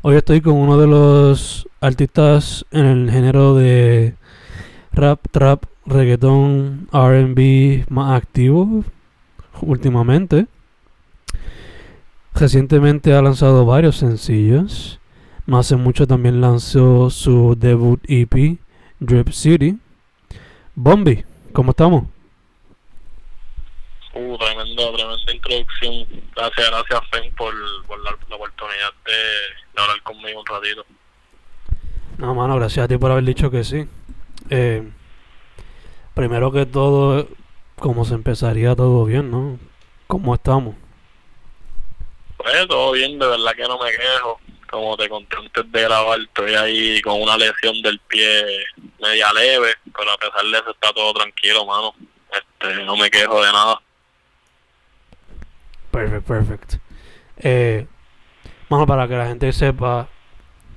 Hoy estoy con uno de los artistas en el género de rap, trap, reggaeton, RB más activo últimamente. Recientemente ha lanzado varios sencillos. No hace mucho también lanzó su debut EP, Drip City. Bombi, ¿cómo estamos? Uh, tremendo, tremenda introducción. Gracias, gracias, Fen, por, por la, la oportunidad de, de hablar conmigo un ratito. No, mano, gracias a ti por haber dicho que sí. Eh, primero que todo, ¿cómo se empezaría todo bien, no? ¿Cómo estamos? Pues todo bien, de verdad que no me quejo. Como te conté antes de grabar, estoy ahí con una lesión del pie media leve, pero a pesar de eso está todo tranquilo, mano. Este, no me quejo de nada. Perfect, perfect. Eh, mano, para que la gente sepa,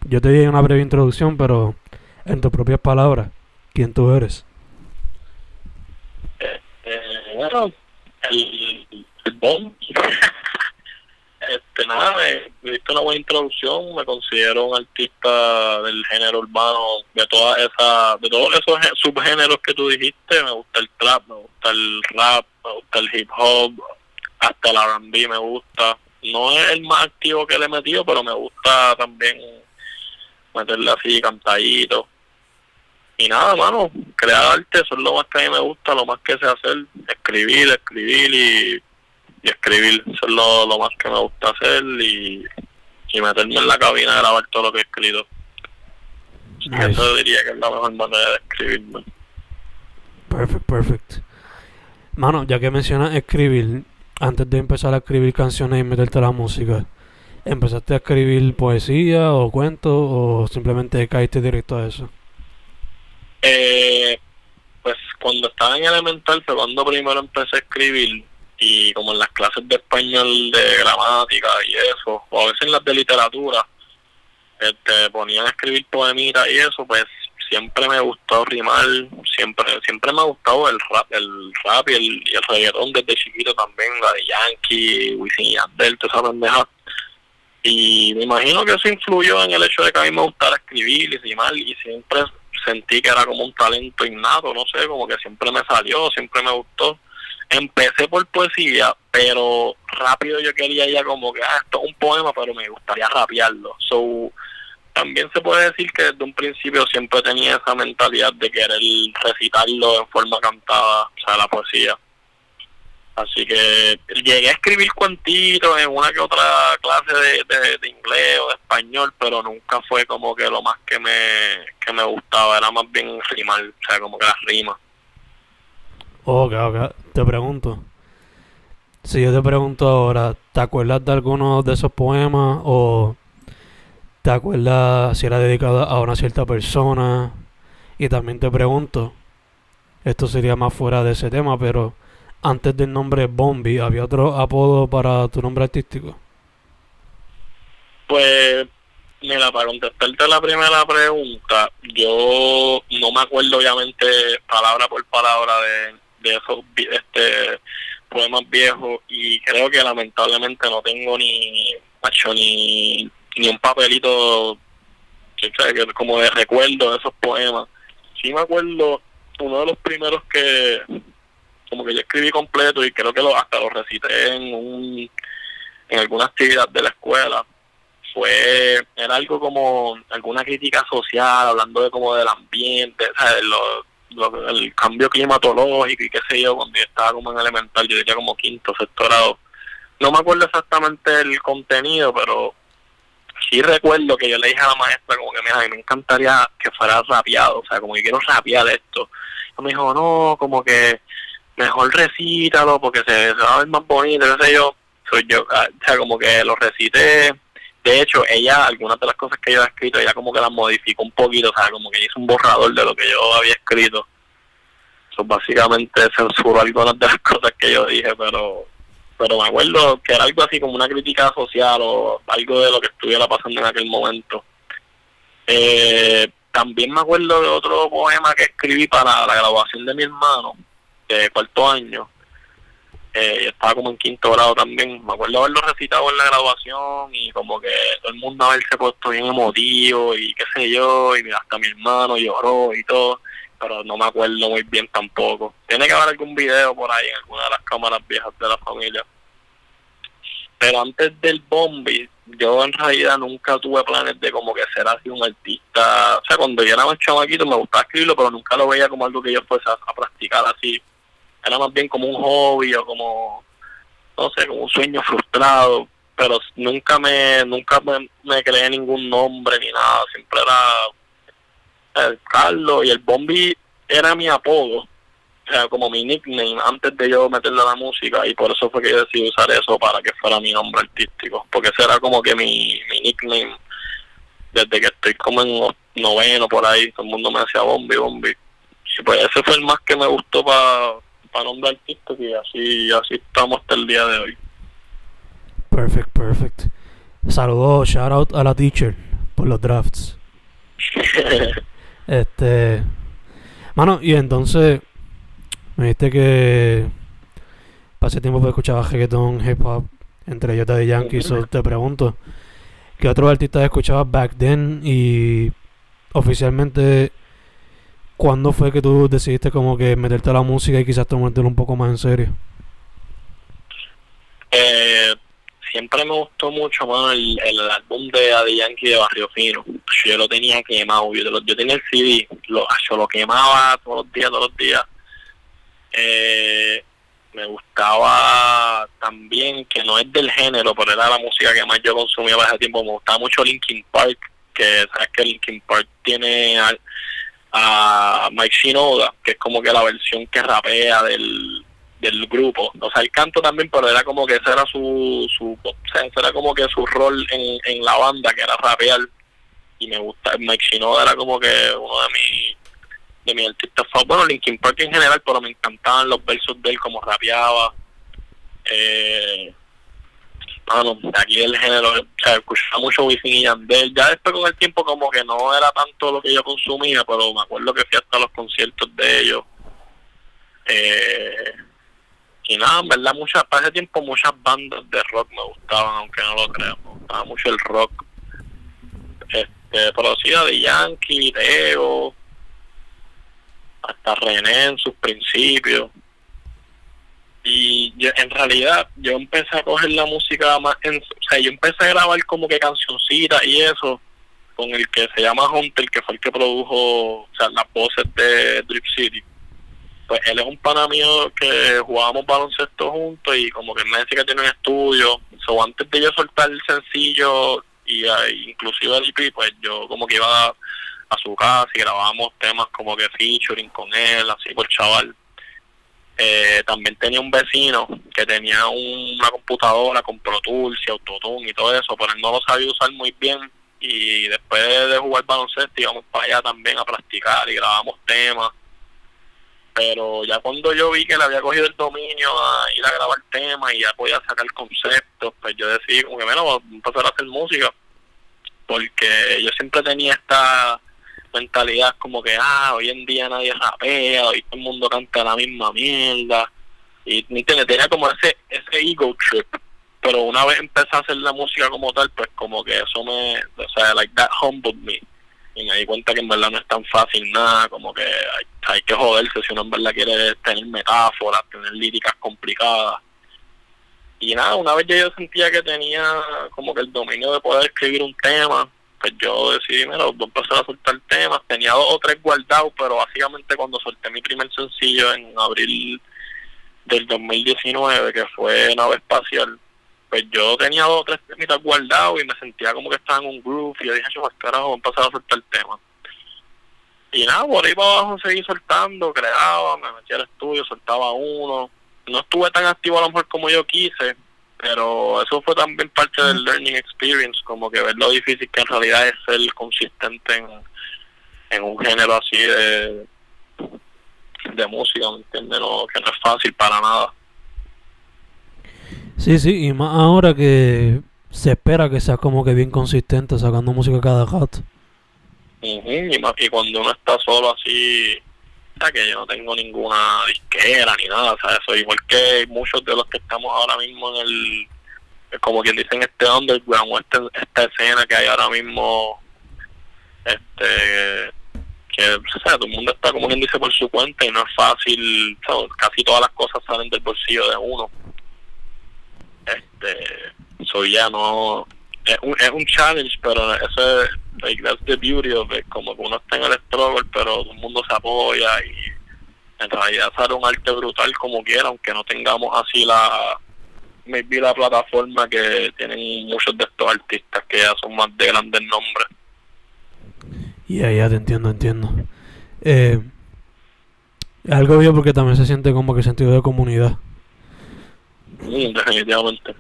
yo te di una breve introducción, pero en tus propias palabras, ¿quién tú eres? Eh, bueno, el, el este, nada, me, diste una buena introducción. Me considero un artista del género urbano, de todas esas, de todos esos gé- subgéneros que tú dijiste. Me gusta el trap, me gusta el rap, me gusta el hip hop, hasta el R&B me gusta. No es el más activo que le he metido, pero me gusta también meterle así cantadito. Y nada, mano, crear arte, eso es lo más que a mí me gusta, lo más que sé hacer, escribir, escribir y, y escribir, eso es lo, lo más que me gusta hacer y, y meterme en la cabina a grabar todo lo que he escrito. Nice. Eso diría que es la mejor manera de escribirme. Perfect, perfect. Mano, ya que mencionas escribir, antes de empezar a escribir canciones y meterte a la música, ¿empezaste a escribir poesía o cuentos o simplemente caíste directo a eso? Eh, pues cuando estaba en elemental fue cuando primero empecé a escribir y como en las clases de español de gramática y eso, o a veces en las de literatura, este, ponían a escribir poemitas y eso, pues siempre me gustó rimar, siempre siempre me ha gustado el rap, el rap y el, y el reggaetón desde chiquito también, la de Yankee, Wisin y Yandel, toda esa pendeja. Y me imagino que eso influyó en el hecho de que a mí me gustara escribir y rimar y siempre sentí que era como un talento innato, no sé, como que siempre me salió, siempre me gustó. Empecé por poesía, pero rápido yo quería ya como que, ah, esto es un poema, pero me gustaría rapearlo. So, también se puede decir que desde un principio siempre tenía esa mentalidad de querer recitarlo en forma cantada, o sea, la poesía. Así que llegué a escribir cuentitos en una que otra clase de, inglés o de español, pero nunca fue como que lo más que me, que me gustaba, era más bien rimar, o sea, como que las rimas. Ok, ok. Te pregunto. Si yo te pregunto ahora, ¿te acuerdas de alguno de esos poemas o te acuerdas si era dedicado a una cierta persona? Y también te pregunto, esto sería más fuera de ese tema, pero antes del nombre Bombi, ¿había otro apodo para tu nombre artístico? Pues Mira, para contestarte la primera pregunta, yo no me acuerdo obviamente palabra por palabra de, de esos este poemas viejos y creo que lamentablemente no tengo ni macho ni, ni un papelito que, que como de recuerdo de esos poemas. Sí me acuerdo uno de los primeros que como que yo escribí completo y creo que lo, hasta lo recité en un en alguna actividad de la escuela fue era algo como alguna crítica social hablando de como del ambiente el cambio climatológico y qué sé yo cuando yo estaba como en elemental yo diría como quinto sexto grado no me acuerdo exactamente el contenido pero sí recuerdo que yo le dije a la maestra como que mira a me encantaría que fuera rapeado o sea como que quiero rapear esto y me dijo no como que mejor recítalo porque se, va a ver más bonito qué sé yo soy yo ah, o sea como que lo recité. De hecho, ella, algunas de las cosas que yo he escrito, ella como que las modificó un poquito, o sea, como que hizo un borrador de lo que yo había escrito. Eso básicamente censuró algunas de las cosas que yo dije, pero pero me acuerdo que era algo así como una crítica social o algo de lo que estuviera pasando en aquel momento. Eh, también me acuerdo de otro poema que escribí para la graduación de mi hermano, de cuarto año, eh, estaba como en quinto grado también. Me acuerdo haberlo recitado en la graduación y como que todo el mundo haberse puesto bien emotivo y qué sé yo, y hasta mi hermano lloró y todo, pero no me acuerdo muy bien tampoco. Tiene que haber algún video por ahí en alguna de las cámaras viejas de la familia. Pero antes del Bombi, yo en realidad nunca tuve planes de como que ser así un artista. O sea, cuando yo era más chamaquito me gustaba escribirlo, pero nunca lo veía como algo que yo fuese a practicar así era más bien como un hobby o como, no sé, como un sueño frustrado, pero nunca me nunca me, creé ningún nombre ni nada, siempre era el Carlos y el Bombi era mi apodo, o sea, como mi nickname antes de yo meterle a la música y por eso fue que yo decidí usar eso para que fuera mi nombre artístico, porque ese era como que mi, mi nickname desde que estoy como en noveno por ahí, todo el mundo me decía Bombi, Bombi. Y pues ese fue el más que me gustó para para nombre artístico y así, así estamos hasta el día de hoy. Perfect, perfect. Saludos, shout out a la teacher por los drafts. este. Mano, y entonces. Me dijiste que. Pasé tiempo que escuchaba reggaeton, hip hop, entre ellos de Yankee. So te pregunto, ¿qué otros artistas escuchabas back then? Y oficialmente ¿Cuándo fue que tú decidiste como que meterte a la música y quizás tomártelo un poco más en serio? Eh, siempre me gustó mucho más el, álbum de Adi Yankee de Barrio Fino. Yo lo tenía quemado, yo, yo tenía el CD, lo, yo lo quemaba todos los días, todos los días. Eh, me gustaba también, que no es del género, pero era la música que más yo consumía para ese tiempo. Me gustaba mucho Linkin Park, que sabes que Linkin Park tiene a Mike Shinoda, que es como que la versión que rapea del, del grupo. O sea, el canto también, pero era como que ese era su, su o sea, ese era como que su rol en, en la banda, que era rapear. Y me gusta, Mike Shinoda era como que uno de mis de mis artistas favoritos. Bueno, Linkin Park en general, pero me encantaban los versos de él, como rapeaba. Eh, mano, aquí del género, o sea, escuchaba mucho Wisin y Yandel, ya después con el tiempo como que no era tanto lo que yo consumía, pero me acuerdo que fui hasta los conciertos de ellos. Eh, y nada, en verdad, muchas, para ese tiempo muchas bandas de rock me gustaban, aunque no lo crean, me gustaba mucho el rock. Este, sí, de Yankee, Ego, hasta René en sus principios y yo, en realidad yo empecé a coger la música más en, o sea yo empecé a grabar como que cancioncitas y eso con el que se llama Hunter que fue el que produjo o sea las voces de Drip City pues él es un pana mío que jugábamos baloncesto juntos y como que me decía que tiene un estudio. So antes de yo soltar el sencillo y uh, inclusive el EP pues yo como que iba a, su casa y grabábamos temas como que featuring con él así por chaval. Eh, también tenía un vecino que tenía una computadora con Pro Tools y Autotune y todo eso, pero él no lo sabía usar muy bien. Y después de jugar baloncesto íbamos para allá también a practicar y grabamos temas. Pero ya cuando yo vi que le había cogido el dominio a ir a grabar temas y ya podía sacar conceptos, pues yo decidí como bueno, empezar a hacer música. porque yo siempre tenía esta mentalidad como que, ah, hoy en día nadie rapea, hoy todo el mundo canta la misma mierda. Y ¿me entiendes? tenía como ese, ese ego trip. Pero una vez empecé a hacer la música como tal, pues como que eso me, o sea, like that humbled me. Y me di cuenta que en verdad no es tan fácil nada, como que hay, que joderse si uno en verdad quiere tener metáforas, tener líricas complicadas. Y nada, una vez yo sentía que tenía como que el dominio de poder escribir un tema, pues yo decidí, mira, voy a empezar a soltar temas. Tenía dos o tres guardados, pero básicamente cuando solté mi primer sencillo en abril del 2019, que fue Nave Espacial, pues yo tenía dos o tres temitas guardados y me sentía como que estaba en un groove y yo dije, yo, carajo, voy a empezar a soltar temas. Y nada, por ahí para abajo seguí soltando, creaba, me metía al estudio, soltaba uno. No estuve tan activo a lo mejor como yo quise, pero eso fue también parte del learning experience, como que ver lo difícil que en realidad es ser consistente en, en un género así de, de música, ¿me entiendes? No, que no es fácil para nada. Sí, sí, y más ahora que se espera que sea como que bien consistente sacando música cada rato. y, más, y cuando uno está solo así, que yo no tengo ninguna disquera ni nada, sea, eso igual que muchos de los que estamos ahora mismo en el, como quien dicen, este underground o este, esta escena que hay ahora mismo, este, que o sea, todo el mundo está como quien dice por su cuenta y no es fácil, casi todas las cosas salen del bolsillo de uno. Este, soy ya no, es un, es un challenge, pero eso es like that's the beauty of it, como que uno está en el struggle pero todo el mundo se apoya y en realidad sale un arte brutal como quiera aunque no tengamos así la maybe la plataforma que tienen muchos de estos artistas que ya son más de grandes nombres. Ya ya te entiendo entiendo. Eh, algo bien porque también se siente como que sentido de comunidad. Mm, definitivamente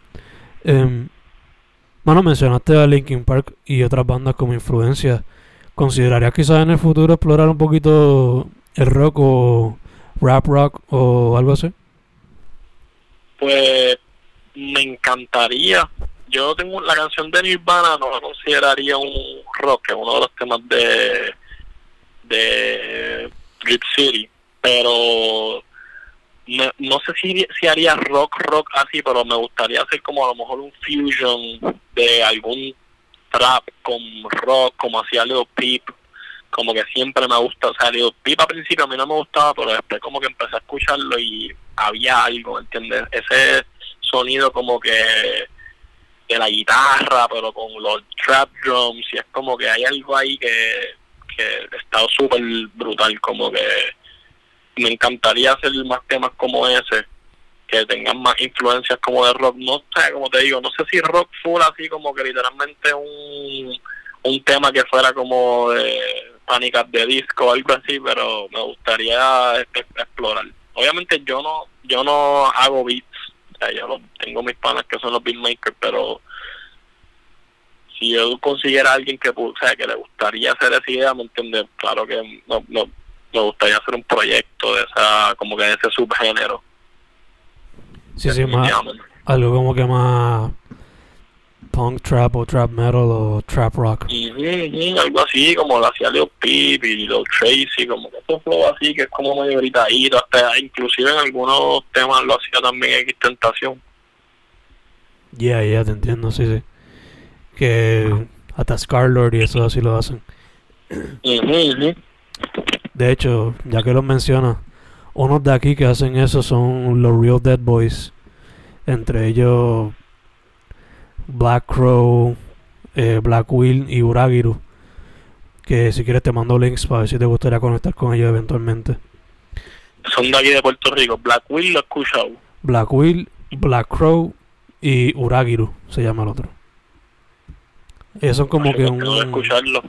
eh, bueno, mencionaste a Linkin Park y otras bandas como influencia. ¿Considerarías quizás en el futuro explorar un poquito el rock o rap rock o algo así? Pues me encantaría. Yo tengo la canción de Nirvana, no la consideraría un rock, es uno de los temas de de Rip City, pero no, sé si, si haría rock rock así, pero me gustaría hacer como a lo mejor un fusion de algún trap con rock, como hacía Leo Peep, como que siempre me gusta, o sea, Leo Peep al principio a mí no me gustaba, pero después como que empecé a escucharlo y había algo, ¿entiendes? Ese sonido como que de la guitarra, pero con los trap drums, y es como que hay algo ahí que, que está súper brutal, como que me encantaría hacer más temas como ese, que tengan más influencias como de rock. No sé, como te digo, no sé si rock full así como que literalmente un, un tema que fuera como de pánicas de disco o algo así, pero me gustaría explorar. Obviamente yo no yo no hago beats, o sea, yo tengo mis panas que son los beatmakers, pero si yo consiguiera a alguien que, o sea, que le gustaría hacer esa idea, ¿me entiendes? Claro que no, no, me gustaría hacer un proyecto de esa, como que de ese subgénero. Sí, sí, más, algo como que más punk trap o trap metal o trap rock. algo así, como lo hacía Leo Peep y Leo Tracy, como que eso flow así, que es como medio gritadito, hasta inclusive en algunos temas lo hacía también X Tentación. Ya, ya, te entiendo, sí, sí. Que hasta Scarlord y eso así lo hacen. De hecho, ya que lo menciona, unos de aquí que hacen eso son los Real Dead Boys. Entre ellos Black Crow, eh, Black Will y Uragiru. Que si quieres te mando links para ver si te gustaría conectar con ellos eventualmente. Son de aquí de Puerto Rico. Black Will lo he escuchado. Black Will, Black Crow y Uragiru se llama el otro. Ellos son como que un... escucharlo.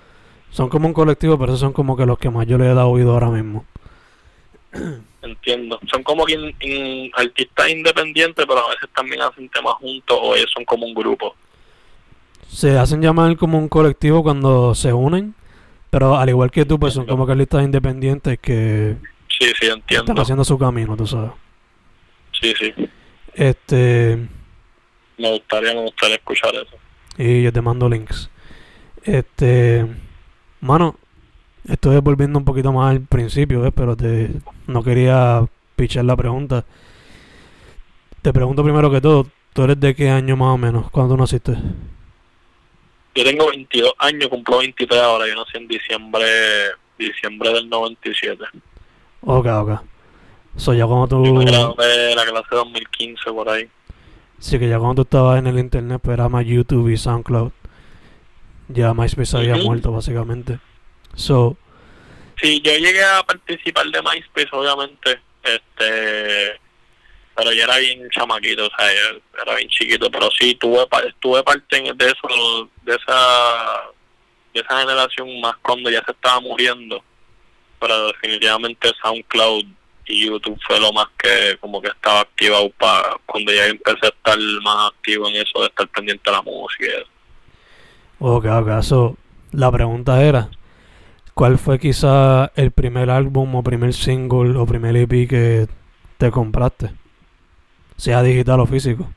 Son como un colectivo, pero esos son como que los que más yo le he dado oído ahora mismo. Entiendo. Son como que artistas independientes, pero a veces también hacen temas juntos o ellos son como un grupo. Se hacen llamar como un colectivo cuando se unen, pero al igual que tú, pues son como que artistas independientes que sí, sí, entiendo. están haciendo su camino, tú sabes. Sí, sí. Este. Me gustaría, me gustaría escuchar eso. Y yo te mando links. Este, mano, estoy volviendo un poquito más al principio, ¿ves? Pero te, no quería pichar la pregunta. Te pregunto primero que todo, ¿tú eres de qué año más o menos? ¿Cuándo naciste? Yo tengo 22 años, cumplo 23 ahora. Yo nací en diciembre, diciembre del 97. Ok, ok. So, ya cuando Yo me tú... gradué la clase 2015 por ahí. Sí, que ya cuando tú estabas en el internet, pues era más YouTube y SoundCloud. Ya MySpace había muerto, básicamente. So, Sí, yo llegué a participar de MySpace, obviamente, este, pero yo era bien chamaquito, o sea, yo era bien chiquito, pero sí tuve, tuve parte de eso, de esa, de esa generación más cuando ya se estaba muriendo, pero definitivamente SoundCloud y YouTube fue lo más que como que estaba activado para cuando ya empecé a estar más activo en eso de estar pendiente de la música. y eso. Ok, ok. So, la pregunta era, ¿cuál fue quizá el primer álbum o primer single o primer EP que te compraste? Sea digital o físico.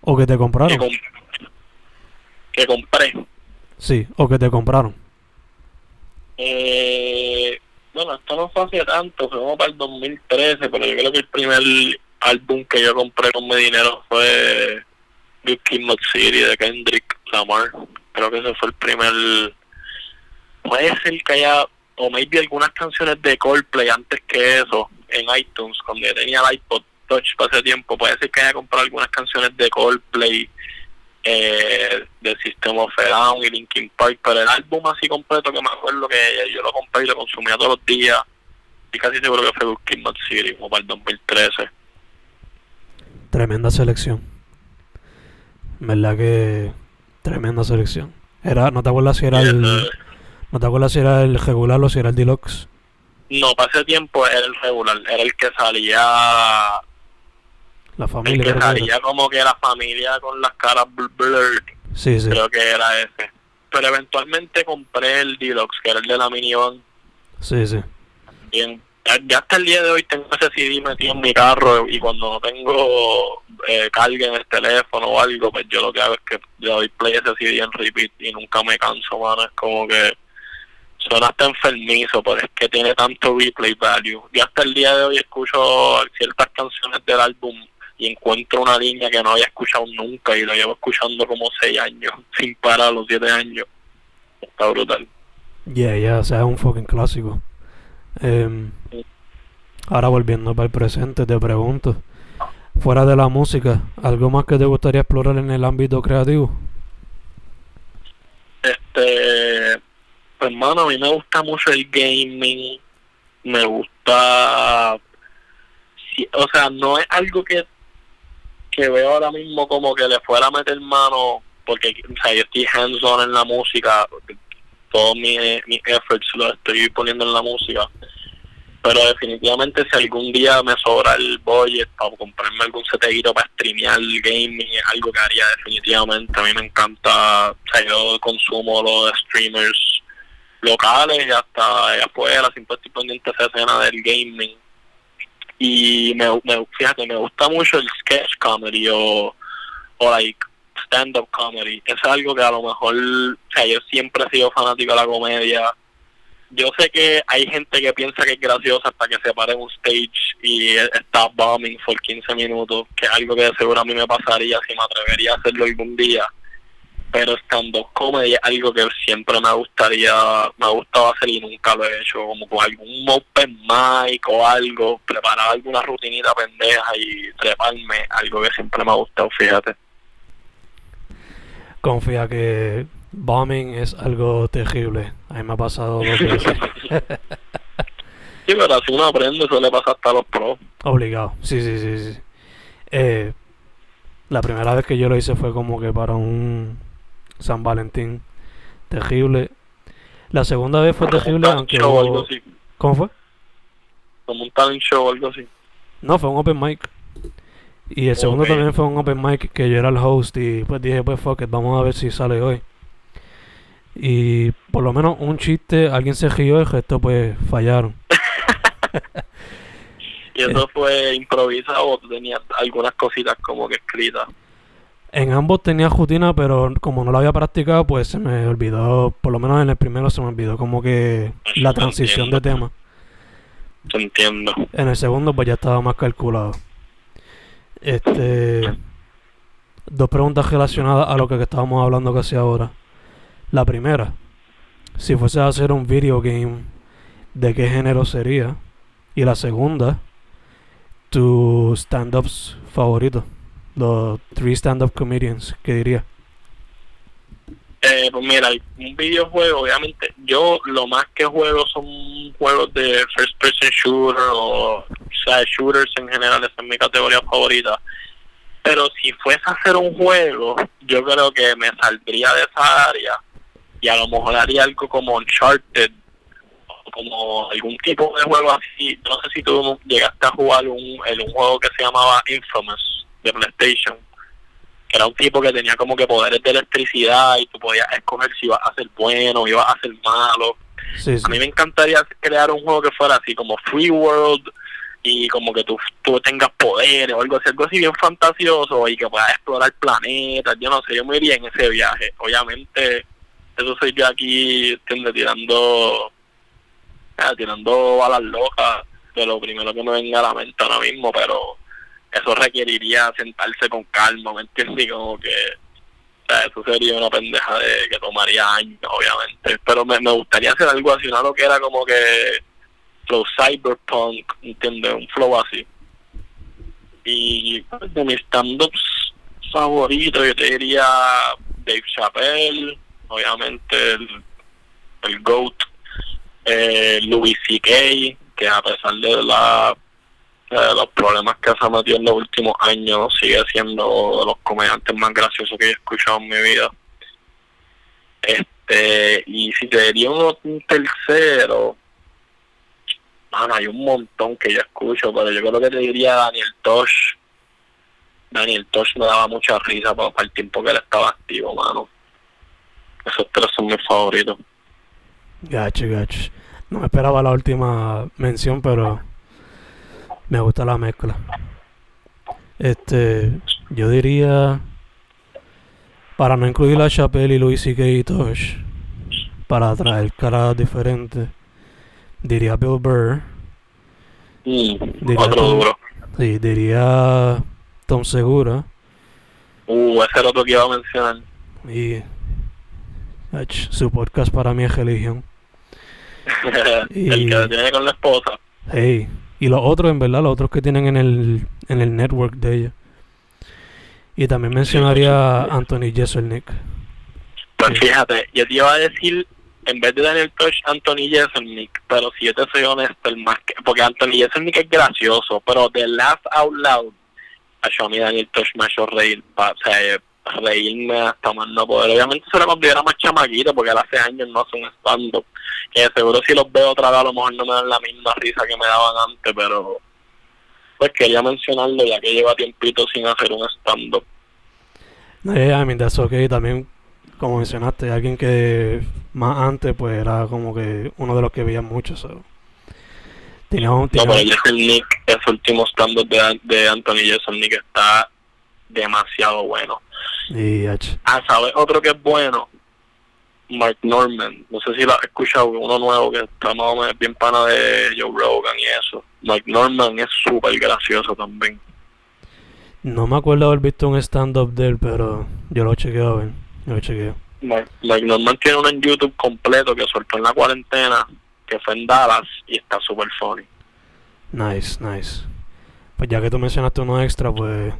O que te Que, compraron. com- que compré. Sí, o que te compraron. Eh, bueno, esto no fue hace tanto, fue como para el 2013, pero yo creo que el primer álbum que yo compré con mi dinero fue Good Kid, City de Kendrick Lamar. Creo que ese fue el primer. Puede ser que haya, o maybe algunas canciones de Coldplay antes que eso, en iTunes, cuando yo tenía el iPod Touch para ese tiempo. Puede ser que haya comprado algunas canciones de Coldplay eh, de System of y Linkin Park, pero el álbum así completo que me acuerdo que yo lo compré y lo consumía todos los días, y casi seguro que fue Good Mad City, como para el 2013. Tremenda selección. ¿Verdad que tremenda selección? Era, ¿no te acuerdas si era el, no te acuerdas si era el regular o si era el deluxe? no, para ese tiempo era el regular, era el que salía, La el familia. que creo que salía como que la familia con las caras bl- blurred, Sí, sí, creo que era ese. Pero eventualmente compré el Deluxe, que era el de la minivan, sí, sí. bien ya, hasta el día de hoy tengo ese CD metido en mi carro y cuando no tengo eh, carga en el teléfono o algo, pues yo lo que hago es que le doy play ese CD en repeat y nunca me canso, mano. Es como que suena hasta enfermizo, pero es que tiene tanto replay value. Yo hasta el día de hoy escucho ciertas canciones del álbum y encuentro una línea que no había escuchado nunca y lo llevo escuchando como seis años, sin parar los siete años. Está brutal. Yeah, yeah, o sea, es un fucking clásico. Em, ahora volviendo para el presente, te pregunto, fuera de la música, ¿algo más que te gustaría explorar en el ámbito creativo? Este, pues hermano, a mí me gusta mucho el gaming, me gusta, o sea, no es algo que, que veo ahora mismo como que le fuera a meter mano, porque o sea, yo estoy hands-on en la música, todos mis, mis efforts los estoy poniendo en la música, pero definitivamente si algún día me sobra el budget para comprarme algún setero para streamear gaming es algo que haría definitivamente. A mí me encanta o sea yo consumo los streamers locales y hasta allá afuera siempre estoy pendiente esa escena del gaming. Y me, me fíjate me gusta mucho el sketch comedy o, o like stand up comedy es algo que a lo mejor o sea yo siempre he sido fanático de la comedia yo sé que hay gente que piensa que es graciosa hasta que se para en un stage y está bombing por 15 minutos, que es algo que seguro a mí me pasaría si me atrevería a hacerlo algún día. Pero stand-up comedy es algo que siempre me gustaría, me ha gustado hacer y nunca lo he hecho, como con algún open mic o algo, preparar alguna rutinita pendeja y treparme, algo que siempre me ha gustado, fíjate. Confía que bombing es algo terrible. A mí me ha pasado dos veces. Sí, pero así uno aprende, eso le pasa hasta a los pros. Obligado, sí, sí, sí, sí. Eh, la primera vez que yo lo hice fue como que para un San Valentín terrible. La segunda vez fue terrible, Como aunque show algo así, ¿Cómo fue? como un talent show o algo así. No, fue un open mic. Y el segundo también fue un open mic que yo era el host y pues dije, pues fuck it, vamos a ver si sale hoy. Y por lo menos un chiste, alguien se rió, el resto pues fallaron. Y eso fue improvisado o tenías algunas cositas como que escritas. En ambos tenía rutina, pero como no lo había practicado, pues se me olvidó, por lo menos en el primero se me olvidó como que la transición de tema. Te entiendo. En el segundo pues ya estaba más calculado. Este dos preguntas relacionadas a lo que estábamos hablando casi ahora. La primera, si fuese a hacer un video game, ¿de qué género sería? Y la segunda, tu stand-ups favorito. Los three stand-up comedians, ¿qué diría? Eh, pues mira, un videojuego, obviamente, yo lo más que juego son juegos de first person shooter o, o sea, shooters en general, esa es mi categoría favorita. Pero si fuese a hacer un juego, yo creo que me saldría de esa área y a lo mejor haría algo como Uncharted o como algún tipo de juego así. No sé si tú llegaste a jugar un, el, un juego que se llamaba Infamous de PlayStation, que era un tipo que tenía como que poderes de electricidad y tú podías escoger si ibas a ser bueno o ibas a ser malo. Sí, sí. A mí me encantaría crear un juego que fuera así como Free World y como que tú, tú tengas poderes o algo así, algo así bien fantasioso y que puedas explorar planetas, yo no sé, yo me iría en ese viaje. Obviamente, eso soy yo aquí, ¿entiendes? Tirando, ah, tirando balas locas de lo primero que me venga a la mente ahora mismo, pero eso requeriría sentarse con calma, ¿me entiendes? Como que eso sería una pendeja de que tomaría años, obviamente. Pero me, gustaría hacer algo así, una que era como que flow cyberpunk, ¿entiendes? Un flow así. Y pues, de mis stand-ups favoritos, yo te diría Dave Chappelle, obviamente el, el GOAT, eh, Louis C.K., que a pesar de la los problemas que se ha metido en los últimos años, sigue siendo de los comediantes más graciosos que he escuchado en mi vida. Este, y si te diría un tercero, mano, hay un montón que yo escucho, pero yo creo que te diría Daniel Tosh. Daniel Tosh me daba mucha risa para el tiempo que él estaba activo, mano. Esos tres son mis favoritos. Gacho, gacho. No me esperaba la última mención, pero me gusta la mezcla. Este, yo diría, para no incluir a Chappelle y Louis C.K. y Tosh, para traer caras diferentes, diría Bill Burr, Mm, Diría otro tú. duro. sí, diría Tom Segura Uh, ese era otro que iba a mencionar. y su podcast para mí es religión. Y- el que tiene con la esposa. Hey, y los otros, en verdad, los otros que tienen en el, en el network de ellos. Y también mencionaría a Anthony Jeselnik. Pues Sí. fíjate, yo te iba a decir, en vez de Daniel Tosh, Anthony Jeselnik, pero si yo te soy honesto, el más que, porque Anthony Jeselnik es gracioso, pero de Laugh Out Loud, a mí Daniel Tosh me ha hecho reír, pa- o sea, reírme hasta más no poder. Obviamente se lo considera más chamaquito, porque él hace años no hace un stand-up, que seguro si los veo otra vez a lo mejor no me dan la misma risa que me daban antes, pero pues quería mencionarlo ya que lleva tiempito sin hacer un stand-up. Eh, I mean, that's okay. También, como mencionaste, alguien que más antes, pues era como que uno de los que veía mucho. so. Tenía un. No, tenía pero un- Jeselnik, ese último stand-up de, de Anthony Jeselnik está demasiado bueno. Y, ach, Ah, ¿sabes? Otro que es bueno, Mark Norman. No sé si lo has escuchado, uno nuevo que está más o menos bien pana de Joe Rogan y eso. Mark Norman es súper gracioso también. no me acuerdo haber visto un stand-up de él, pero yo lo chequeo a ver. Yo lo chequeo. Mark, Mark Norman tiene uno en YouTube completo que soltó en la cuarentena, que fue en Dallas y está súper funny. Nice, nice. Pues ya que tú mencionaste uno extra, pues.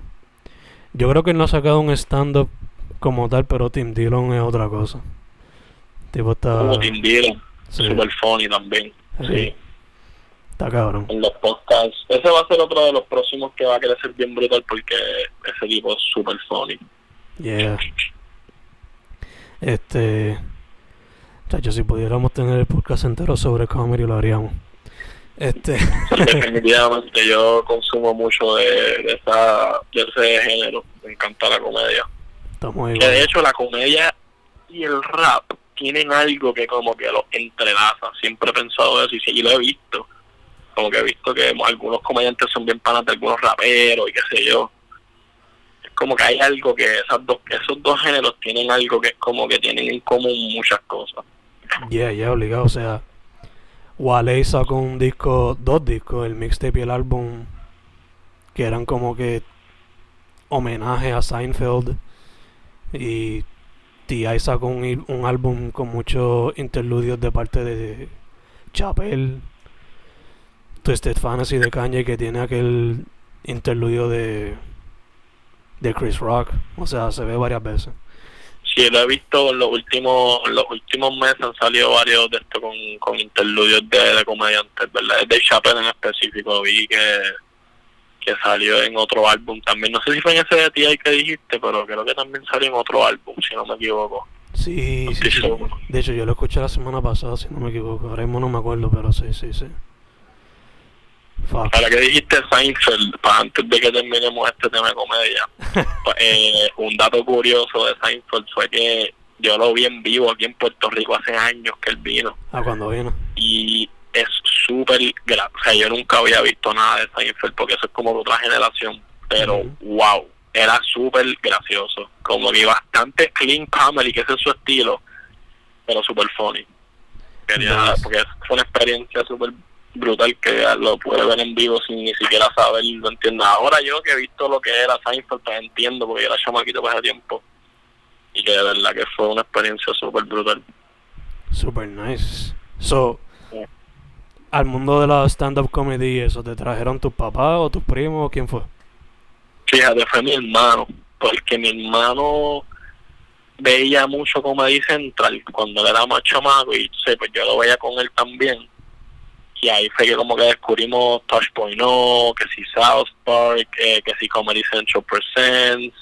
Yo creo que él no ha sacado un stand-up como tal, pero Tim Dillon es otra cosa. Tipo está. Como Tim Dillon, sí, súper funny también. sí, Sí. Está cabrón. en los podcasts. Ese va a ser otro de los próximos que va a crecer bien brutal porque ese tipo es súper funny. Yeah. Este. Chacho, si pudiéramos tener el podcast entero sobre comedy, lo haríamos. Este. Definitivamente yo consumo mucho de, de, esa, de ese género. Me encanta la comedia. Que de hecho la comedia y el rap tienen algo que como que los entrelaza. Siempre he pensado eso y sí lo he visto. Como que he visto que algunos comediantes son bien panas de algunos raperos y qué sé yo. Es como que hay algo que esas dos, esos dos géneros tienen algo que es como que tienen en común muchas cosas. Yeah, yeah, obligado. O sea, Wale sacó un disco, dos discos, el mixtape y el álbum, que eran como que homenaje a Seinfeld. Y T.I. sacó un, un álbum con muchos interludios de parte de Chapel. Twisted Fantasy de Kanye que tiene aquel interludio de, de Chris Rock. O sea, se ve varias veces. Sí, lo he visto en los últimos, en los últimos meses han salido varios de estos con, con interludios de, de comediantes, ¿verdad? De Chappelle en específico, vi que, que salió en otro álbum también. No sé si fue en ese de T.I. que dijiste, pero creo que también salió en otro álbum, si no me equivoco. Sí, No sí, sí. De hecho, yo lo escuché la semana pasada, si no me equivoco. Ahora mismo no me acuerdo, pero sí, sí, sí. Fuck. Ahora que dijiste Seinfeld, para antes de que terminemos este tema de comedia, eh, un dato curioso de Seinfeld fue que yo lo vi en vivo aquí en Puerto Rico hace años que él vino Ah, cuando vino. y es súper o sea yo nunca había visto nada de Seinfeld porque eso es como de otra generación pero wow era súper gracioso como que bastante clean comedy que ese es su estilo pero súper funny Quería, Nice. porque fue una experiencia súper brutal que lo pude ver en vivo sin ni siquiera saber lo entiendo ahora yo que he visto lo que era Seinfeld pues entiendo porque yo era chamaquito para ese tiempo y que de verdad que fue una experiencia súper brutal Super nice. So, al mundo de la stand-up comedy, ¿eso te trajeron tus papás o tus primos? ¿Quién fue? Fíjate, fue mi hermano, porque mi hermano veía mucho Comedy Central cuando él era más chamaco y sé, pues yo lo veía con él también. Y ahí fue que como que descubrimos Touchpoint No, que si South Park, eh, que si Comedy Central Presents.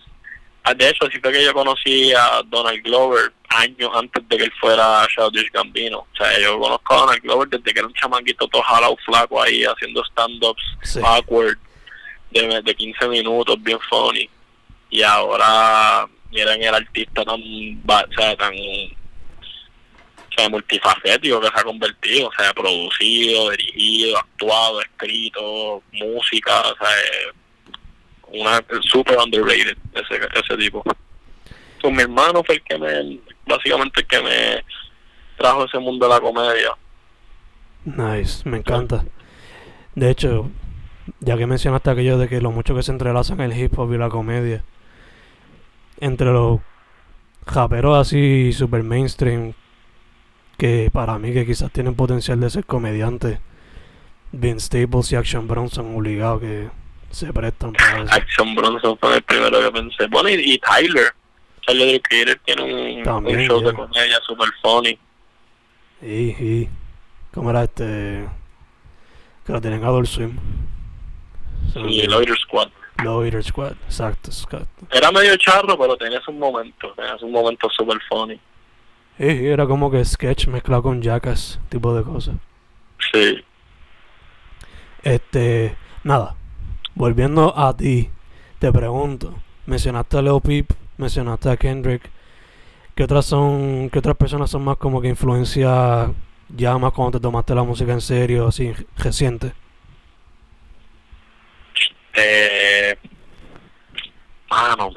Ah, De hecho, así fue que yo conocí a Donald Glover años antes de que él fuera Childish Gambino. O sea, yo conozco a Donald Glover desde que era un chamaquito todo jalado flaco ahí haciendo stand-ups Sí. awkward de, de 15 minutos, bien funny. Y ahora miren el artista tan, o sea, tan multifacético que se ha convertido, o sea, producido, dirigido, actuado, escrito, música, o sea, una super underrated ese, ese tipo. Pues mi hermano fue el que me, básicamente el que me trajo ese mundo de la comedia. Nice, me encanta. De hecho, ya que mencionaste aquello de que lo mucho que se entrelazan el hip hop y la comedia, entre los raperos así super mainstream, que para mí que quizás tienen potencial de ser comediantes, Vince Staples y Action Bronson obligados que se prestan para eso. Action Bronson fue el primero que pensé. Bueno, y, y Tyler. Tyler the Creator tiene un, También, un show de comedia super funny. Y, y, ¿cómo era este? Que lo tienen Adult Swim. Y olvidó. Loiter Squad. Loiter Squad, exacto, exacto. Era medio charro, pero tenía sus momentos. Tenía sus momentos super funny. Sí, era como que sketch mezclado con jackass, tipo de cosas. Sí. Este, nada, volviendo a ti, te pregunto, mencionaste a Leo Peep, mencionaste a Kendrick, ¿qué otras son, qué otras personas son más como que influencia ya más cuando te tomaste la música en serio, así, reciente? Eh, mano.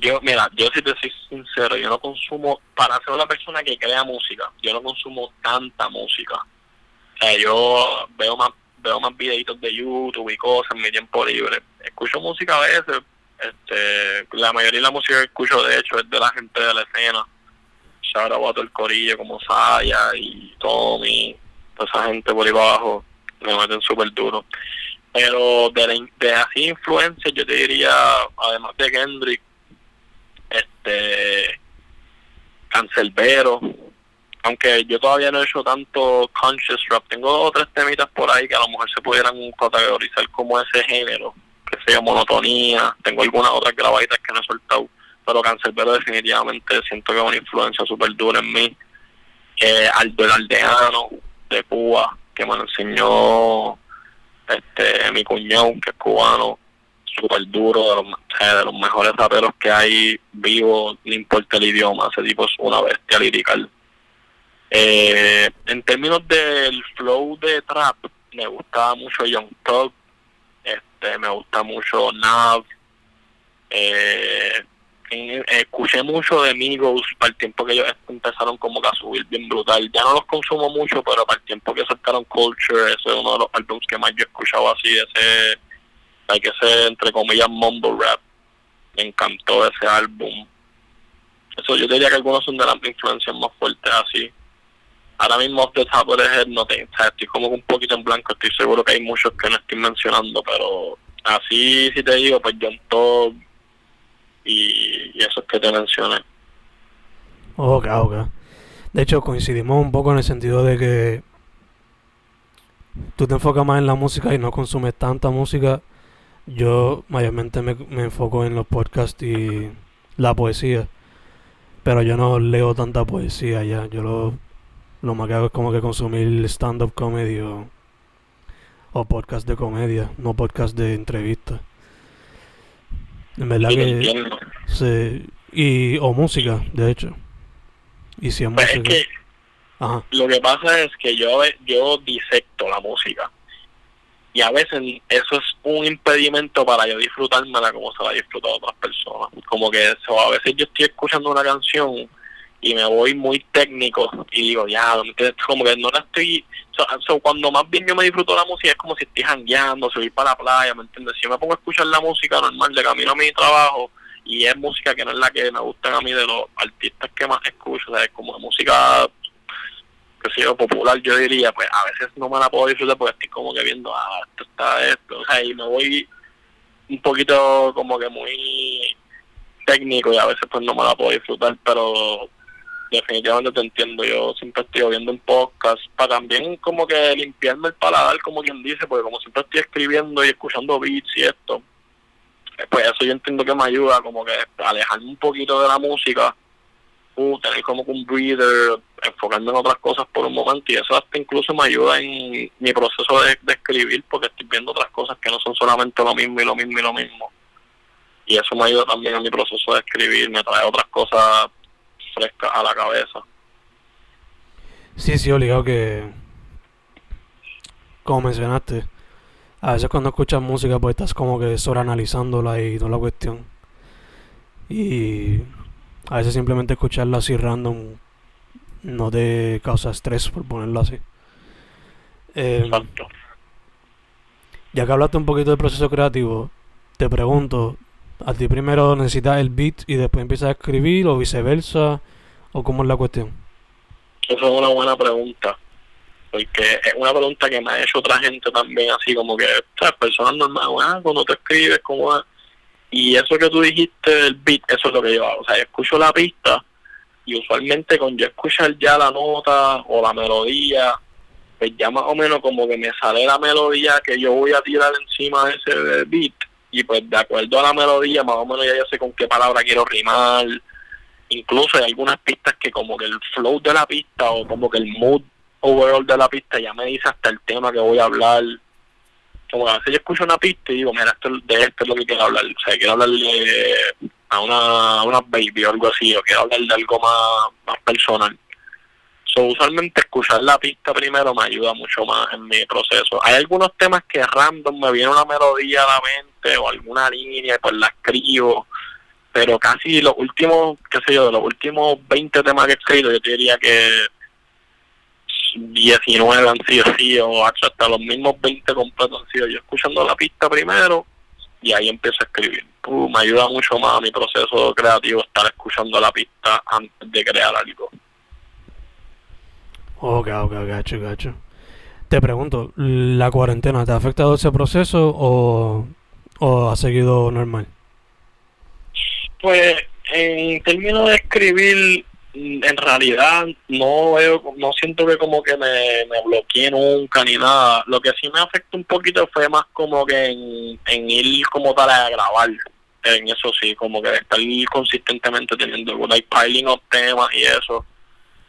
Yo, mira, yo si te soy sincero, yo no consumo, para ser una persona que crea música, yo no consumo tanta música. O sea, yo veo más, veo más videitos de YouTube y cosas en mi tiempo libre. Escucho música a veces, este, la mayoría de la música que escucho de hecho es de la gente de la escena. Shout out a todo el corillo como Saya y Tommy, toda esa gente por ahí abajo, me meten súper duro. Pero de, la de así influencias, yo te diría, además de Kendrick, este, Cancelbero, aunque yo todavía no he hecho tanto conscious rap, tengo dos o tres temitas por ahí que a lo mejor se pudieran categorizar como ese género, que sea monotonía, tengo algunas otras grabaditas que no he soltado, pero Cancelbero definitivamente siento que es una influencia súper dura en mí. Eh, Aldo el Aldeano, de Cuba, que me lo enseñó este mi cuñado que es cubano súper duro de los, sea, de los mejores raperos que hay vivos no importa el idioma ese tipo es una bestia lirical eh, en términos del flow de trap me gustaba mucho Young Thug este me gusta mucho Nav Eh, escuché mucho de Migos para el tiempo que ellos empezaron como que a subir bien brutal. Ya no los consumo mucho, pero para el tiempo que sacaron Culture, ese es uno de los álbumes que más yo he escuchado así, ese, hay que ser entre comillas mumble rap. Me encantó ese álbum. Eso yo diría que algunos son de las influencias más fuertes así. Ahora mismo the top of the head no te, o estoy como un poquito en blanco, estoy seguro que hay muchos que no estoy mencionando, pero así si te digo, pues John Todd y, y esos que te mencioné. Ok, ok. De hecho, coincidimos un poco en el sentido de que tú te enfocas más en la música y no consumes tanta música. Yo mayormente me, me enfoco en los podcasts y la poesía. Pero yo no leo tanta poesía ya. Yo lo, lo más que hago es como que consumir stand-up comedy o, o podcast de comedia, no podcast de entrevistas. En verdad que... Sí, y, o música, de hecho. Y si es Pues es música. que Ajá. lo que pasa es que yo, yo disecto la música. Y a veces eso es un impedimento para yo disfrutármela como se la disfrutan otras personas. Como que so, a veces yo estoy escuchando una canción y me voy muy técnico y digo, ya, como que no la estoy... so- cuando más bien yo me disfruto la música es como si estoy jangueando, subir para la playa, ¿me entiendes? Si yo me pongo a escuchar la música normal de camino a mi trabajo y es música que no es la que me gusta a mí de los artistas que más escucho, o sea, es como música que sé yo, popular, yo diría, pues a veces no me la puedo disfrutar porque estoy como que viendo, ah, esto está esto, o sea, y me voy un poquito como que muy técnico y a veces pues no me la puedo disfrutar, pero definitivamente te entiendo, yo siempre estoy viendo un podcast para también como que limpiarme el paladar, como quien dice, porque como siempre estoy escribiendo y escuchando beats y esto, pues eso yo entiendo que me ayuda como que alejarme un poquito de la música uh, tener como que un breather, enfocarme en otras cosas por un momento y eso hasta incluso me ayuda en mi proceso de, escribir porque estoy viendo otras cosas que no son solamente lo mismo y lo mismo y lo mismo. Y eso me ayuda también en mi proceso de escribir, me trae otras cosas frescas a la cabeza. Sí, sí, obligado que. Como mencionaste, a veces cuando escuchas música, pues estás como que sobreanalizándola y toda la cuestión. Y a veces simplemente escucharla así random no te causa estrés, por ponerlo así. Eh, Exacto. ya que hablaste un poquito del proceso creativo, te pregunto, ¿a ti primero necesitas el beat y después empiezas a escribir o viceversa? ¿O cómo es la cuestión? Esa es una buena pregunta. Porque es una pregunta que me ha hecho otra gente también, así como que, ¿sabes? Personas normales, ah, cuando tú escribes, ¿cómo es? Y eso que tú dijiste del beat, eso es lo que yo hago. O sea, yo escucho la pista y usualmente con yo escuchar ya la nota o la melodía, pues ya más o menos como que me sale la melodía que yo voy a tirar encima de ese beat. Y pues de acuerdo a la melodía, más o menos ya yo sé con qué palabra quiero rimar. Incluso hay algunas pistas que como que el flow de la pista o como que el mood overall de la pista ya me dice hasta el tema que voy a hablar. Como a veces yo escucho una pista y digo, mira, esto, de esto es lo que quiero hablar. O sea, quiero hablarle a una, una baby o algo así, o quiero hablar de algo más, más personal. So, usualmente escuchar la pista primero me ayuda mucho más en mi proceso. Hay algunos temas que random me viene una melodía a la mente o alguna línea y pues la escribo. Pero casi los últimos, qué sé yo, de los últimos 20 temas que he escrito, yo te diría que 19 han sido así, o hasta los mismos 20 completos han sido yo escuchando la pista primero y ahí empiezo a escribir. Uh, me ayuda mucho más a mi proceso creativo estar escuchando la pista antes de crear algo. Ok, ok, gacho, gacho. Te pregunto, ¿la cuarentena te ha afectado ese proceso o, o ha seguido normal? Pues en términos de escribir, en realidad no no siento que como que me, me bloqueé nunca ni nada. Lo que sí me afectó un poquito fue más como que en, ir como tal a grabar. En eso sí, como que estar consistentemente teniendo like piling up temas y eso.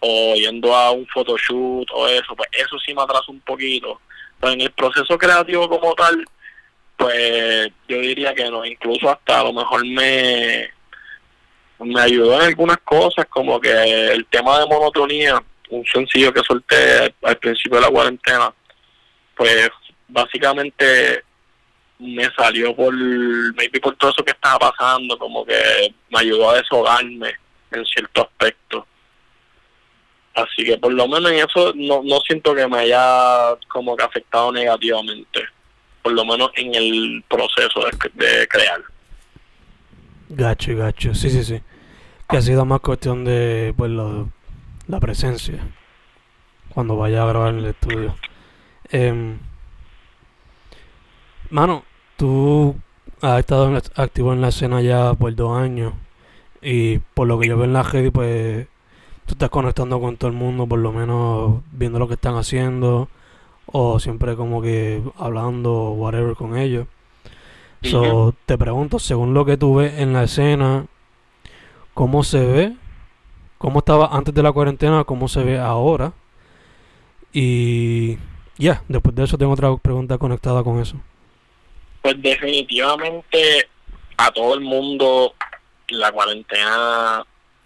O yendo a un photoshoot o eso, pues eso sí me atrasa un poquito. Pero en el proceso creativo como tal, pues yo diría que no, incluso hasta a lo mejor me, me ayudó en algunas cosas, como que el tema de monotonía, un sencillo que solté al principio de la cuarentena, pues básicamente me salió por, maybe por todo eso que estaba pasando, como que me ayudó a deshogarme en cierto aspecto. Así que por lo menos en eso no, no siento que me haya como que afectado negativamente, por lo menos en el proceso de, de crear. Gacho, gacho, sí, sí, sí. Que ha sido más cuestión de, pues, la presencia. Cuando vaya a grabar en el estudio. Em, mano, tú has estado activo en la escena ya por dos años. Y por lo que yo veo en la red, pues tú estás conectando con todo el mundo, por lo menos viendo lo que están haciendo. O siempre como que hablando, whatever, con ellos. So, te pregunto, según lo que tú ves en la escena, ¿cómo se ve? ¿Cómo estaba antes de la cuarentena? ¿Cómo se ve ahora? Y ya, después de eso tengo otra pregunta conectada con eso. Pues definitivamente a todo el mundo la cuarentena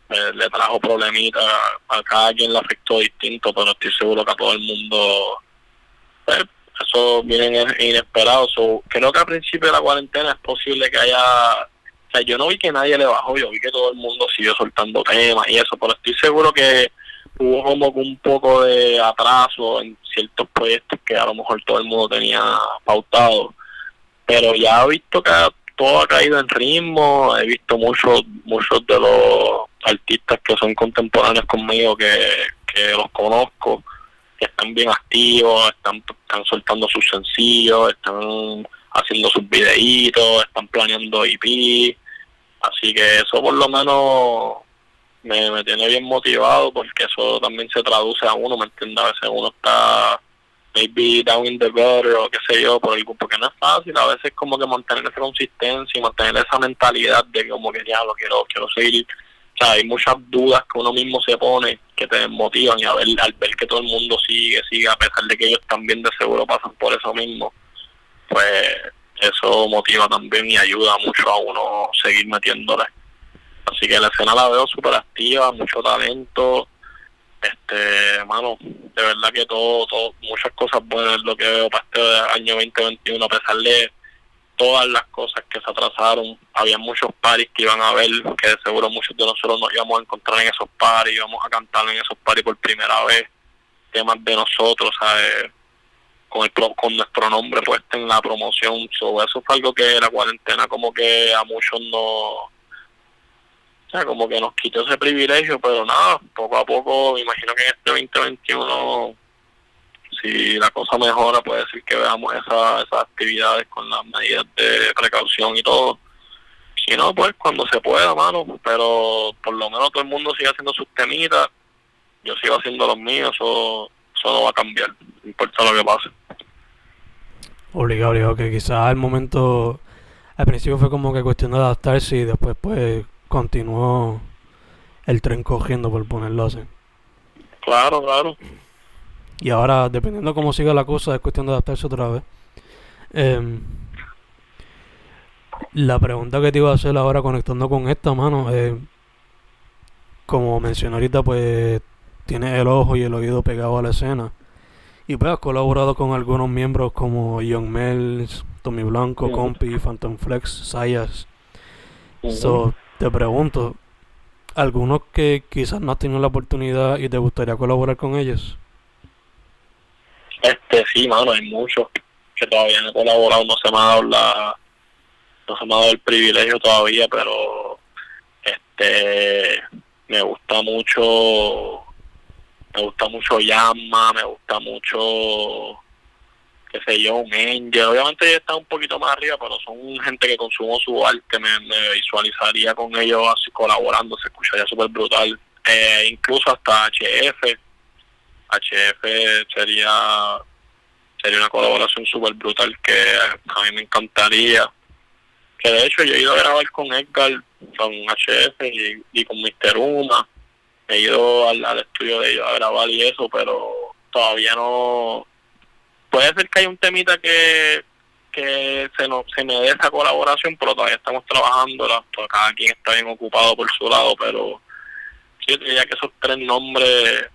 eh, le trajo problemitas, a cada quien le afectó distinto, pero estoy seguro que a todo el mundo pues, eso viene inesperado. creo que al principio de la cuarentena es posible que haya... Sea, yo no vi que nadie le bajó, yo vi que todo el mundo siguió soltando temas y eso, pero estoy seguro que hubo como un poco de atraso en ciertos proyectos que a lo mejor todo el mundo tenía pautado. Pero ya he visto que todo ha caído en ritmo, he visto muchos muchos de los artistas que son contemporáneos conmigo que, que los conozco están bien activos, están, están soltando sus sencillos, están haciendo sus videitos, están planeando IP, así que eso por lo menos me, me tiene bien motivado porque eso también se traduce a uno, ¿me entiendes? A veces uno está maybe down in the gutter o qué sé yo, por el, porque no es fácil, a veces como que mantener esa consistencia y mantener esa mentalidad de como que ya lo quiero, quiero seguir o sea, hay muchas dudas que uno mismo se pone que te desmotivan y a ver, al ver que todo el mundo sigue, sigue, a pesar de que ellos también de seguro pasan por eso mismo, pues eso motiva también y ayuda mucho a uno seguir metiéndole. Así que la escena la veo súper activa, mucho talento, este, hermano, de verdad que todo, todo, muchas cosas buenas lo que veo para este año 2021, a pesar de todas las cosas que se atrasaron. Había muchos paris que iban a ver, que de seguro muchos de nosotros nos íbamos a encontrar en esos paris, íbamos a cantar en esos paris por primera vez, temas de nosotros, ¿sabes? Con, el, con nuestro nombre puesto en la promoción. So, eso fue algo que la cuarentena como que a muchos no... O sea, como que nos quitó ese privilegio, pero nada, poco a poco, me imagino que en este 2021 si la cosa mejora, puede decir que veamos esa, esas actividades con las medidas de precaución y todo. Si no, pues cuando se pueda, mano, pero por lo menos todo el mundo sigue haciendo sus temitas, yo sigo haciendo los míos, eso, eso no va a cambiar, no importa lo que pase. Obligado, obligado, que quizás al momento, al principio fue como que cuestión de adaptarse y después pues continuó el tren cogiendo, por ponerlo así. Claro, claro. Y ahora, dependiendo cómo siga la cosa, es cuestión de adaptarse otra vez. Em, la pregunta que te iba a hacer ahora conectando con esta mano, eh, como mencioné ahorita, pues tienes el ojo y el oído pegado a la escena. Y pues has colaborado con algunos miembros como Young Mels, Tommy Blanco, Compi, Phantom Flex, Sayas. So, te pregunto, ¿algunos que quizás no has tenido la oportunidad y te gustaría colaborar con ellos? Este, sí, mano, hay muchos que todavía no he colaborado, no se me ha dado la, no se me ha dado el privilegio todavía, pero este, me gusta mucho, me gusta mucho Yama, me gusta mucho, qué sé yo, un Angel, obviamente ya está un poquito más arriba, pero son gente que consumo su arte, me, me visualizaría con ellos así colaborando, se escucharía súper brutal, eh, incluso hasta HF, HF sería sería una colaboración súper brutal que a mí me encantaría. Que de hecho yo he ido a grabar con Edgar, con HF y, con Mr. Uma. He ido al, estudio de ellos a grabar y eso, pero todavía no... Puede ser que haya un temita que, que se, no, se me dé esa colaboración, pero todavía estamos trabajando, cada quien está bien ocupado por su lado, pero yo diría que esos tres nombres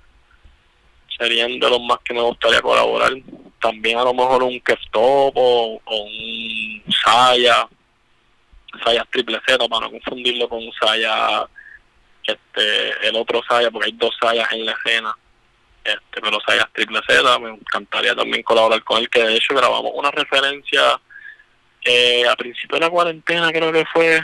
serían de los más que me gustaría colaborar. también a lo mejor un Keftop o, o un Saya, Saya triple Z, para no confundirlo con Saya, este, el otro Saya, porque hay dos Sayas en la escena, este, pero Saya triple Z, me encantaría también colaborar con él, que de hecho grabamos una referencia eh, a principio de la cuarentena, creo que fue,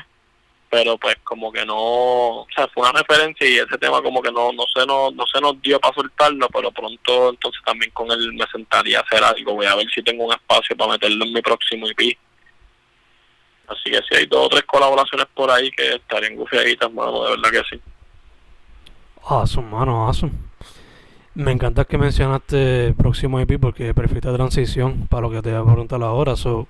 pero pues como que no, o sea, fue una referencia y ese tema como que no no se nos, no se nos dio para soltarlo, pero pronto entonces también con él me sentaría a hacer algo, voy a ver si tengo un espacio para meterlo en mi próximo EP. Así que si hay dos o tres colaboraciones por ahí que estarían gufiaditas, mano, de verdad que sí. Awesome, mano, awesome. Me encanta que mencionaste el próximo EP porque perfecta transición para lo que te voy a preguntar ahora. So,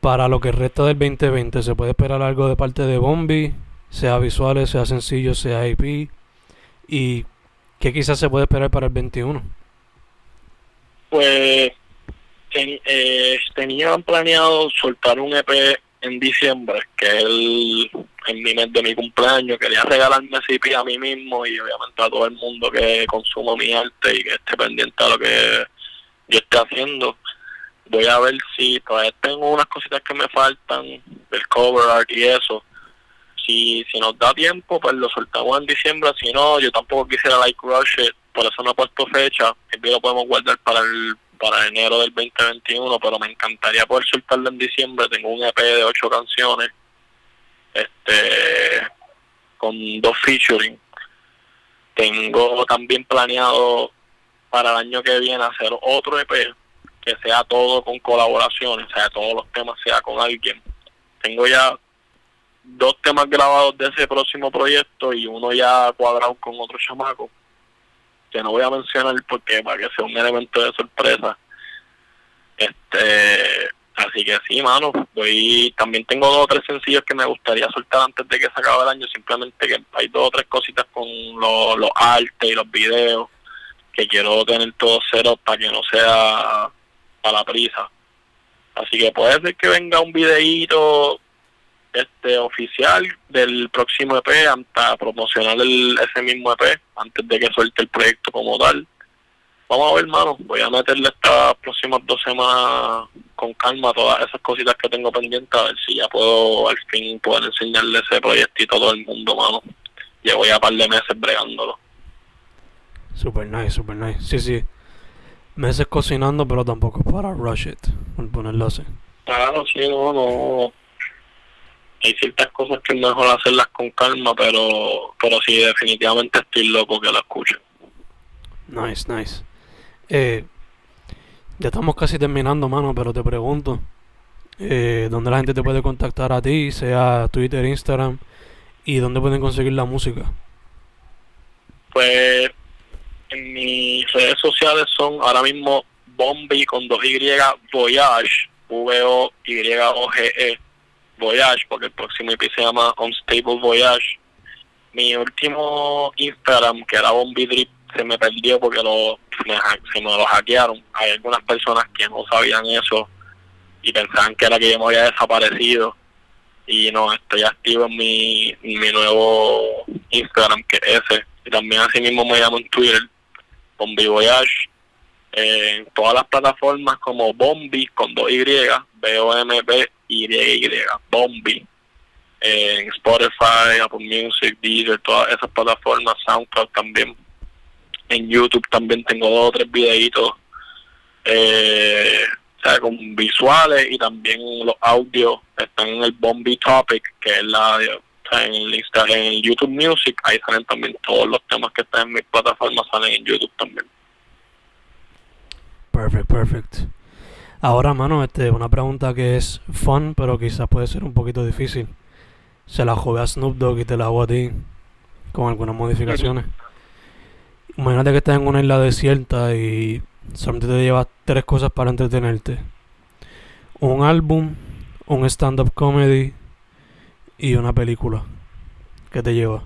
para lo que resta del 2020, ¿se puede esperar algo de parte de Bombi? Sea visuales, sea sencillo, sea EP. ¿Y qué quizás se puede esperar para el 21? Pues eh, tenían planeado soltar un EP en diciembre, que es el, mi mes de mi cumpleaños. Quería regalarme EP a mí mismo y obviamente a todo el mundo que consuma mi arte y que esté pendiente a lo que yo esté haciendo. Voy a ver si todavía tengo unas cositas que me faltan del cover art y eso. Si, si nos da tiempo, pues lo soltamos en diciembre. Si no, yo tampoco quisiera like rush it, por eso no he puesto fecha. El lo podemos guardar para el para enero del 2021, pero me encantaría poder soltarlo en diciembre. Tengo un EP de ocho canciones, este, con dos featuring. Tengo también planeado para el año que viene hacer otro EP que sea todo con colaboraciones, o sea, todos los temas sea con alguien. Tengo ya dos temas grabados de ese próximo proyecto y uno ya cuadrado con otro chamaco que no voy a mencionar porque para que sea un elemento de sorpresa. Este, así que sí, mano, voy, también tengo dos o tres sencillos que me gustaría soltar antes de que se acabe el año, simplemente que hay dos o tres cositas con los los artes y los videos que quiero tener todo cero para que no sea a la prisa. Así que puede ser que venga un videíto este oficial del próximo EP hasta promocionar el, ese mismo EP antes de que suelte el proyecto como tal. Vamos a ver, hermano. Voy a meterle estas próximas dos semanas con calma todas esas cositas que tengo pendientes a ver si ya puedo al fin poder enseñarle ese proyectito a todo el mundo, mano. Llevo ya un par de meses bregándolo. Super nice, super nice. Sí, sí. Meses cocinando, pero tampoco para rush it, por ponerlo así. Claro, sí, no, no. Hay ciertas cosas que es mejor hacerlas con calma, pero pero sí, definitivamente estoy loco que lo escuchen. Nice, nice. Eh, ya estamos casi terminando, mano, pero te pregunto, eh, ¿dónde la gente te puede contactar a ti, sea Twitter, Instagram, y dónde pueden conseguir la música? Pues en mis redes sociales son ahora mismo Bombi con dos Y, Voyage, V-O-Y-O-G-E, Voyage, porque el próximo EP se llama Unstable Voyage. Mi último Instagram, que era Bombi Drip, se me perdió porque lo, se me lo hackearon. Hay algunas personas que no sabían eso y pensaban que era que yo me había desaparecido. Y no, estoy activo en mi, mi nuevo Instagram, que es ese. Y también así mismo me llamo en Twitter, Bombi Voyage. eh, en todas las plataformas como Bombi con dos Y, B-O-M-B-Y-Y, Bombi. en Spotify, Apple Music, Deezer, todas esas plataformas, SoundCloud también. En YouTube también tengo dos o tres videitos eh, sea, con visuales y también los audios están en el Bombi Topic, que es la en el Insta, en el YouTube Music, ahí salen también todos los temas que están en mis plataformas, salen en YouTube también. Perfect, perfect. Ahora, mano, este, una pregunta que es fun, pero quizás puede ser un poquito difícil. Se la jugué a Snoop Dogg y te la hago a ti, con algunas modificaciones. Imagínate que estás en una isla desierta y solamente te llevas tres cosas para entretenerte. Un álbum, un stand-up comedy y una película. ¿Qué te lleva?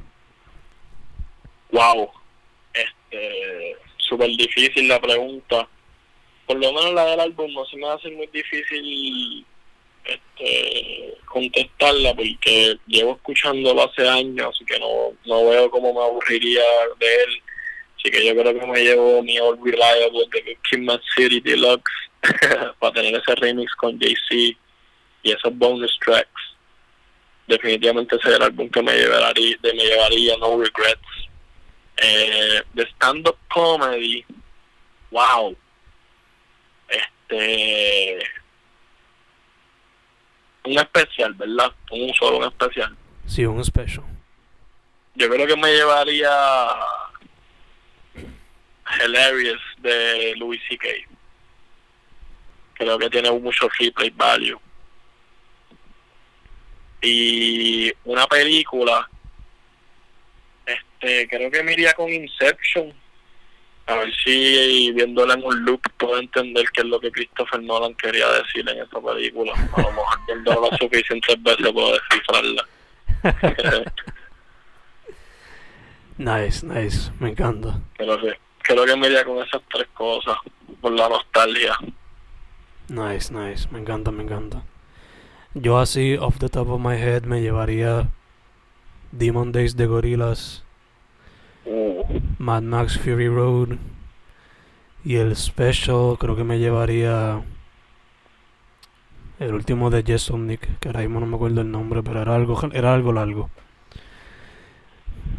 Wow, este, súper difícil la pregunta. Por lo menos la del álbum no se me hace muy difícil este, contestarla porque llevo escuchándolo hace años, así que no, no veo cómo me aburriría de él. Así que yo creo que me llevo mi All Reliable de King City Deluxe para tener ese remix con Jay-Z y esos bonus tracks. Definitivamente ese es el álbum que me llevaría, de, me llevaría No Regrets. Eh, de stand-up comedy, wow. Este. Un especial, ¿verdad? Un solo, un especial. Sí, un special. Yo creo que me llevaría Hilarious de Louis C.K. Creo que tiene mucho replay value. Y una película, este, creo que me iría con Inception. A ver si viéndola en un loop puedo entender qué es lo que Christopher Nolan quería decir en esa película. A lo mejor viéndola suficientes veces puedo descifrarla. nice, nice. Me encanta. Creo que, creo que me iría con esas tres cosas. Por la nostalgia. Nice, nice. Me encanta, me encanta. Yo así, off the top of my head, me llevaría Demon Days de Gorillaz, Mad Max Fury Road y el special creo que me llevaría el último de Jason Nick, que ahora mismo no me acuerdo el nombre, pero era algo, era algo largo.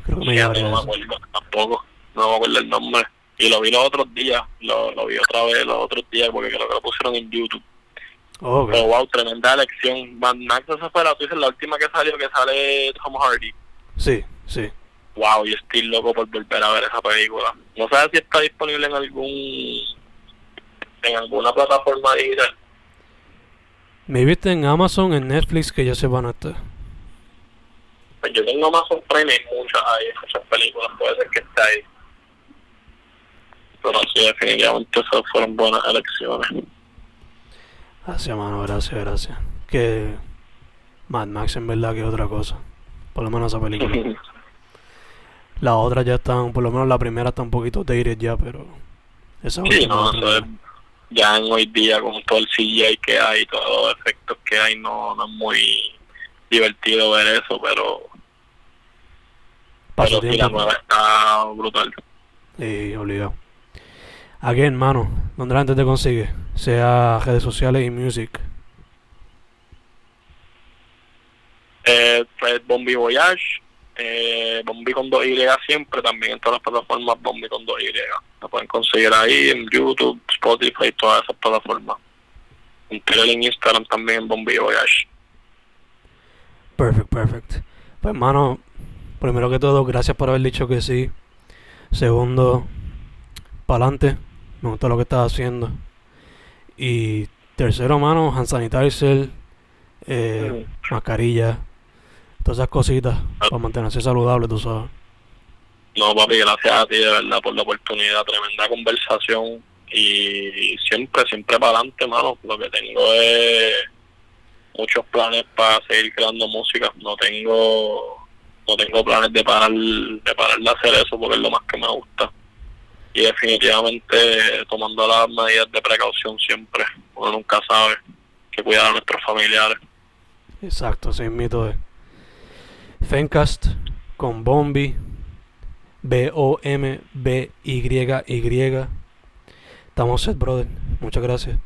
Creo que me ya llevaría no me acuerdo tampoco. No me acuerdo el nombre. Y lo vi los otros días. Lo, lo vi otra vez los otros días porque creo que lo pusieron en YouTube. Oh. Pero wow, tremenda elección. Mad Max, esa fue la, la última que salió, que sale Tom Hardy. Sí, sí. Wow, yo estoy loco por volver a ver esa película. No sé si está disponible en algún en alguna plataforma digital. Me viste en Amazon, en Netflix, que ya se van a estar. Pues yo tengo Amazon Prime y hay muchas ahí, muchas películas, puede ser que esté ahí. Pero sí, definitivamente esas fueron buenas elecciones. Gracias, mano, gracias, gracias. Que Mad Max en verdad que es otra cosa. Por lo menos esa película. Las otras ya están, por lo menos la primera está un poquito dated ya, pero esa Sí, no, eso es, ya. en hoy día con todo el CGI que hay, todos los efectos que hay, no, no es muy divertido ver eso, pero, Paso pero sí, la nueva está brutal. Sí, obligado. Again, mano, ¿dónde la gente te consigue? Sea redes sociales y music. Eh, pues Bombi Voyage, eh, Bombi con 2Y siempre, también en todas las plataformas Bombi con 2Y. La pueden conseguir ahí en YouTube, Spotify, todas esas plataformas. En Twitter en Instagram también Bombi Voyage. Perfect, perfect. Pues, mano, primero que todo, gracias por haber dicho que sí. Segundo, para adelante. Me gusta lo que estás haciendo. Y tercero, mano, hand sanitizer, eh, mascarilla, todas esas cositas para mantenerse saludable, tú sabes. No, papi, gracias a ti de verdad por la oportunidad, tremenda conversación y siempre, siempre para adelante, mano. Lo que tengo es muchos planes para seguir creando música. No tengo, no tengo planes de parar, de parar de hacer eso porque es lo más que me gusta. Y definitivamente tomando las medidas de precaución siempre. Uno nunca sabe que cuidar a nuestros familiares. Exacto, así mito es. Fencast con Bombi, B-O-M-B-Y-Y. Estamos set, brother. Muchas gracias.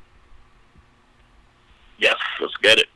Yes, let's get it.